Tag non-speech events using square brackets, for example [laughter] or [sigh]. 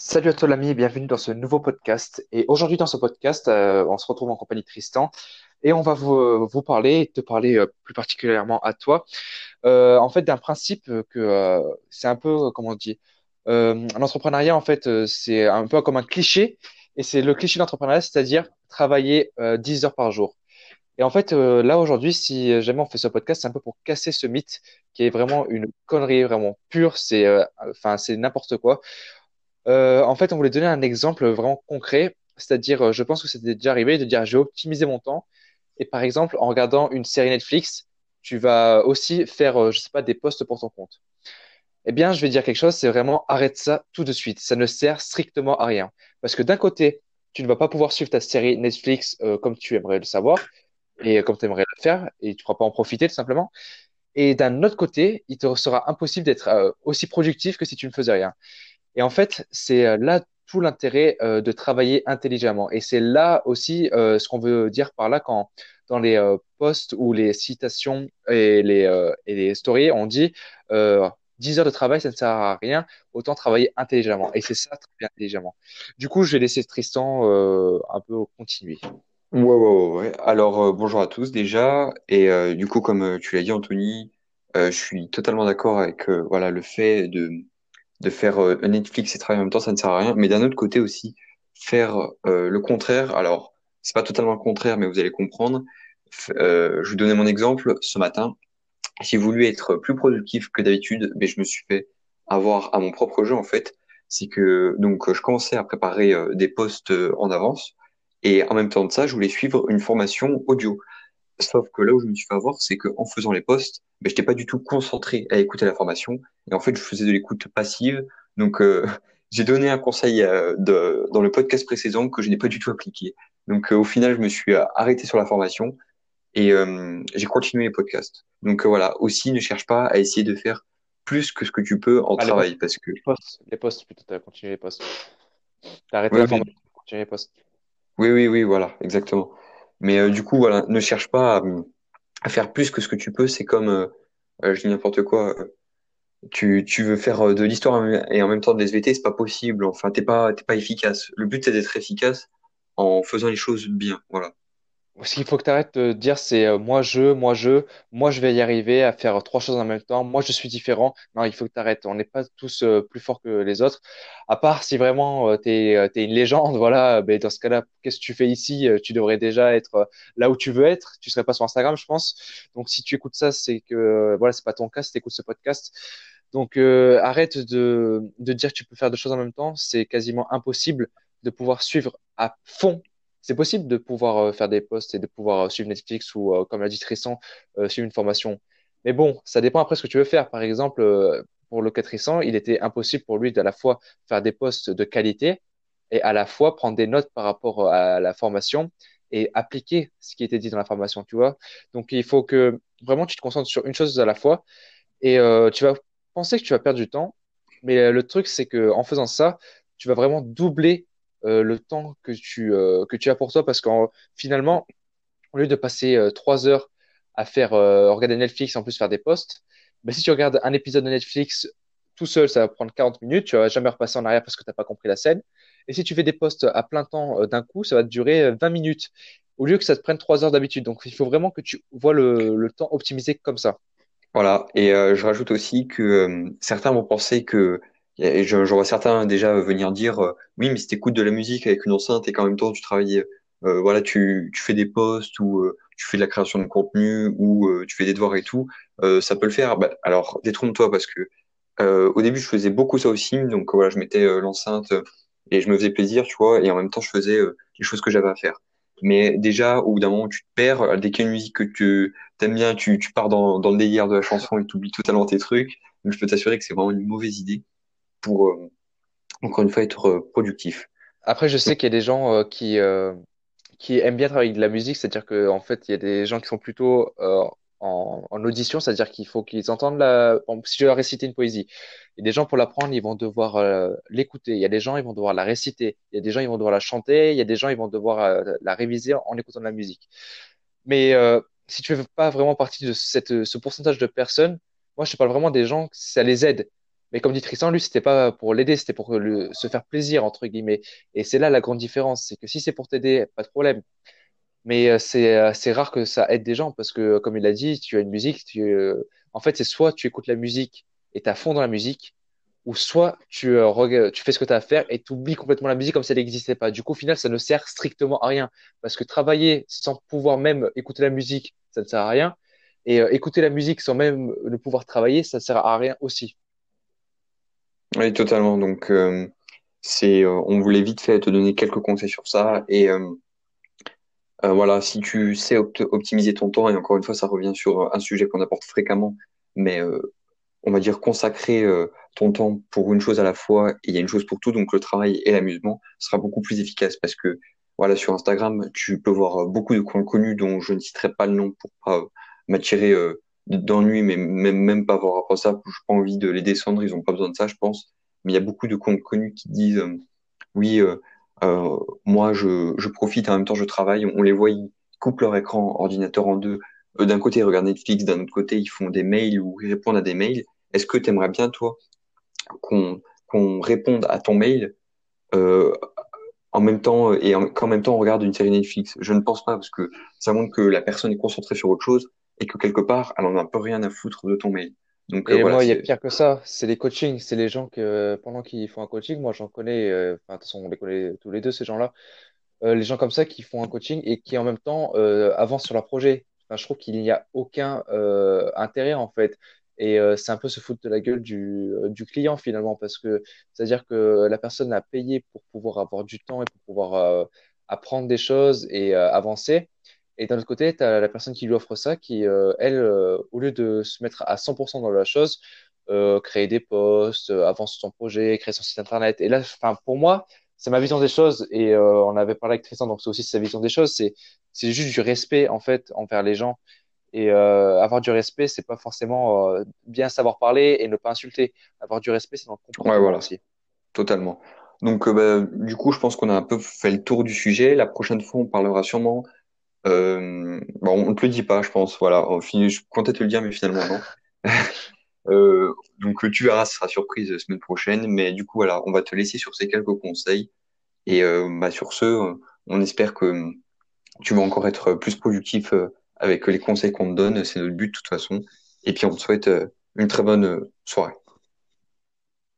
Salut à toi l'ami bienvenue dans ce nouveau podcast. Et aujourd'hui dans ce podcast, euh, on se retrouve en compagnie de Tristan et on va vous, vous parler, te parler euh, plus particulièrement à toi, euh, en fait d'un principe que euh, c'est un peu, comment on dit, euh, un entrepreneuriat en fait euh, c'est un peu comme un cliché et c'est le cliché d'entrepreneuriat, c'est-à-dire travailler euh, 10 heures par jour. Et en fait euh, là aujourd'hui, si jamais on fait ce podcast, c'est un peu pour casser ce mythe qui est vraiment une connerie vraiment pure, c'est euh, enfin c'est n'importe quoi. Euh, en fait, on voulait donner un exemple vraiment concret, c'est-à-dire, euh, je pense que c'était déjà arrivé de dire, je vais mon temps. Et par exemple, en regardant une série Netflix, tu vas aussi faire, euh, je sais pas, des posts pour ton compte. Eh bien, je vais dire quelque chose, c'est vraiment arrête ça tout de suite. Ça ne sert strictement à rien. Parce que d'un côté, tu ne vas pas pouvoir suivre ta série Netflix comme tu aimerais le savoir et comme tu aimerais le faire, et tu ne pourras pas en profiter tout simplement. Et d'un autre côté, il te sera impossible d'être aussi productif que si tu ne faisais rien. Et en fait, c'est euh, là tout l'intérêt euh, de travailler intelligemment. Et c'est là aussi euh, ce qu'on veut dire par là quand dans les euh, posts ou les citations et les, et les stories, on dit euh, 10 heures de travail, ça ne sert à rien, autant travailler intelligemment. Et c'est ça, travailler intelligemment. Du coup, je vais laisser Tristan un peu continuer. Ouais, ouais, ouais. Alors, bonjour à tous déjà. Et du coup, comme tu l'as dit, Anthony, je suis totalement d'accord avec voilà, le fait de, de faire euh, Netflix et travailler en même temps, ça ne sert à rien. Mais d'un autre côté aussi, faire euh, le contraire. Alors, c'est pas totalement le contraire, mais vous allez comprendre. Euh, je vous donner mon exemple. Ce matin, j'ai voulu être plus productif que d'habitude, mais je me suis fait avoir à mon propre jeu en fait. C'est que donc je commençais à préparer euh, des posts euh, en avance. Et en même temps de ça, je voulais suivre une formation audio. Sauf que là où je me suis fait avoir, c'est qu'en faisant les posts, ben, je n'étais pas du tout concentré à écouter la formation. Et en fait, je faisais de l'écoute passive. Donc, euh, [laughs] j'ai donné un conseil euh, de, dans le podcast précédent que je n'ai pas du tout appliqué. Donc, euh, au final, je me suis arrêté sur la formation et euh, j'ai continué les podcasts. Donc, voilà. Aussi, ne cherche pas à essayer de faire plus que ce que tu peux en Ah, travail. Parce que, les posts, les plutôt, tu as continué les posts. T'as arrêté oui, la oui, formation, continué les posts. oui, oui, oui, voilà, exactement. Mais euh, du coup, voilà, ne cherche pas à, à faire plus que ce que tu peux. C'est comme, je dis n'importe quoi. Tu, tu veux faire euh, de l'histoire et en même temps de l'SVT, c'est pas possible. Enfin, t'es pas, t'es pas efficace. Le but, c'est d'être efficace en faisant les choses bien. Voilà. Ce qu'il faut que tu arrêtes de dire, c'est euh, moi je, moi je, moi je vais y arriver à faire trois choses en même temps, moi je suis différent. Non, il faut que tu arrêtes. On n'est pas tous euh, plus forts que les autres. À part si vraiment tu es, une légende, [laughs] voilà, ben, dans ce cas-là, qu'est-ce que tu fais ici? Euh, Tu devrais déjà être euh, là où tu veux être. Tu serais pas sur Instagram, je pense. Donc si tu écoutes ça, c'est que euh, voilà, c'est pas ton cas si tu écoutes ce podcast. Donc euh, arrête de, de dire que tu peux faire deux choses en même temps. C'est quasiment impossible de pouvoir suivre à fond c'est possible de pouvoir euh, faire des posts et de pouvoir euh, suivre Netflix ou, euh, comme l'a dit Tristan, suivre une formation. Mais bon, ça dépend après ce que tu veux faire. Par exemple, pour le cas de Tristan, il était impossible pour lui d'à la fois faire des posts de qualité et à la fois prendre des notes par rapport à la formation et appliquer ce qui était dit dans la formation, tu vois. Donc, il faut que vraiment tu te concentres sur une chose à la fois et tu vas penser que tu vas perdre du temps. Mais le truc, c'est que en faisant ça, tu vas vraiment doubler le temps que tu, euh, que tu as pour toi parce qu'en finalement, au lieu de passer euh, trois heures à faire euh, regarder Netflix et en plus faire des posts, ben, si tu regardes un épisode de Netflix tout seul, ça va prendre 40 minutes, tu vas jamais repasser en arrière parce que tu n'as pas compris la scène. Et si tu fais des posts à plein temps euh, d'un coup, ça va te durer euh, 20 minutes au lieu que ça te prenne trois heures d'habitude. Donc il faut vraiment que tu vois le, le temps optimisé comme ça. Voilà. Et euh, je rajoute aussi que euh, certains vont penser que, et je, je vois certains déjà venir dire, euh, oui, mais si t'écoutes de la musique avec une enceinte et qu'en même temps tu travailles, euh, voilà, tu, tu fais des posts ou euh, tu fais de la création de contenu ou euh, tu fais des devoirs et tout, euh, ça peut le faire. Bah, alors détrompe-toi parce que Euh, au début, je faisais beaucoup ça aussi, donc voilà, je mettais euh, l'enceinte euh, et je me faisais plaisir, tu vois, et en même temps, je faisais euh, les choses que j'avais à faire. Mais déjà, au bout d'un moment, tu te perds. euh, Dès qu'il y a une musique que tu aimes bien, tu, tu pars dans, dans le délire de la chanson et tu oublies totalement tes trucs. Donc, je peux t'assurer que c'est vraiment une mauvaise idée pour, euh, encore une fois, être euh, productif. Après, je sais qu'il y a des gens euh, qui, qui aiment bien travailler de la musique, c'est-à-dire que en fait, il y a des gens qui sont plutôt en, audition, c'est-à-dire qu'il faut qu'ils entendent la. si je dois réciter une poésie, il y a des gens pour l'apprendre, ils vont devoir l'écouter. Il y a des gens, ils vont devoir la réciter. Il y a des gens, ils vont devoir la chanter. Il y a des gens, ils vont devoir la réviser en écoutant de la musique. Mais si tu fais pas vraiment partie de cette, ce pourcentage de personnes, moi, je te parle vraiment des gens, ça les aide. Mais comme dit Tristan, lui, c'était pas pour l'aider, c'était pour le, se faire plaisir, entre guillemets. Et c'est là la grande différence, c'est que si c'est pour t'aider, pas de problème. Mais euh, c'est euh, c'est rare que ça aide des gens parce que, comme il a dit, tu as une musique, tu, euh, en fait, c'est soit tu écoutes la musique et t'as fond dans la musique, ou soit tu, tu fais ce que tu as à faire et tu oublies complètement la musique comme si elle n'existait pas. Du coup, au final, ça ne sert strictement à rien parce que travailler sans pouvoir même écouter la musique, ça ne sert à rien. Et euh, écouter la musique sans même ne pouvoir travailler, ça ne sert à rien aussi. Oui, totalement. Donc, euh, c'est, euh, on voulait vite fait te donner quelques conseils sur ça. Et euh, euh, voilà, si tu sais opt- optimiser ton temps, et encore une fois, ça revient sur un sujet qu'on apporte fréquemment, mais on va dire consacrer ton temps pour une chose à la fois, et il y a une chose pour tout, donc le travail et l'amusement sera beaucoup plus efficace parce que voilà, sur Instagram, tu peux voir beaucoup de comptes connus dont je ne citerai pas le nom pour pas m'attirer d'ennui, mais même, même pas avoir rapport à ça, j'ai pas envie de les descendre, ils ont pas besoin de ça, je pense. Mais il y a beaucoup de comptes connus qui disent euh, oui, euh, euh, moi je, je profite en même temps je travaille, on les voit, ils coupent leur écran ordinateur en deux. Euh, d'un côté, ils regardent Netflix, d'un autre côté, ils font des mails ou ils répondent à des mails. Est-ce que tu aimerais bien, toi, qu'on qu'on réponde à ton mail euh, en même temps et en- qu'en même temps on regarde une série Netflix? Je ne pense pas parce que ça montre que la personne est concentrée sur autre chose et que quelque part, elle en a un peu rien à foutre de ton mail. Donc euh, Et voilà, moi, il y a pire que ça, c'est les coachings. C'est les gens que, pendant qu'ils font un coaching, moi j'en connais, euh, enfin, de toute façon, on les connaît tous les deux, ces gens-là. Euh, les gens comme ça qui font un coaching et qui en même temps euh, avancent sur leur projet. Enfin, je trouve qu'il n'y a aucun euh, intérêt en fait. Et euh, c'est un peu se foutre de la gueule du, euh, du client finalement parce que c'est-à-dire que la personne a payé pour pouvoir avoir du temps et pour pouvoir euh, apprendre des choses et euh, avancer. Et d'un autre côté, tu as la personne qui lui offre ça qui, euh, elle, euh, au lieu de se mettre à 100% dans la chose, euh, créer des posts, euh, avance son projet, créer son site internet. Et là, pour moi, c'est ma vision des choses et euh, on avait parlé avec Tristan, donc c'est aussi sa vision des choses. C'est c'est juste du respect en fait envers les gens et euh, avoir du respect, c'est pas forcément euh, bien savoir parler et ne pas insulter. Avoir du respect, c'est dans le ouais, comportement voilà, aussi. totalement. Donc euh, bah, du coup, je pense qu'on a un peu fait le tour du sujet. La prochaine fois, on parlera sûrement Euh, bon, on ne te le dit pas, je pense. Voilà, on je comptais te le dire, mais finalement non. [laughs] Euh, donc tu verras, ce sera surprise la semaine prochaine. Mais du coup, voilà, on va te laisser sur ces quelques conseils. Et euh, bah, sur ce, euh, on espère que tu vas encore être plus productif avec les conseils qu'on te donne. C'est notre but de toute façon. Et puis on te souhaite une très bonne soirée.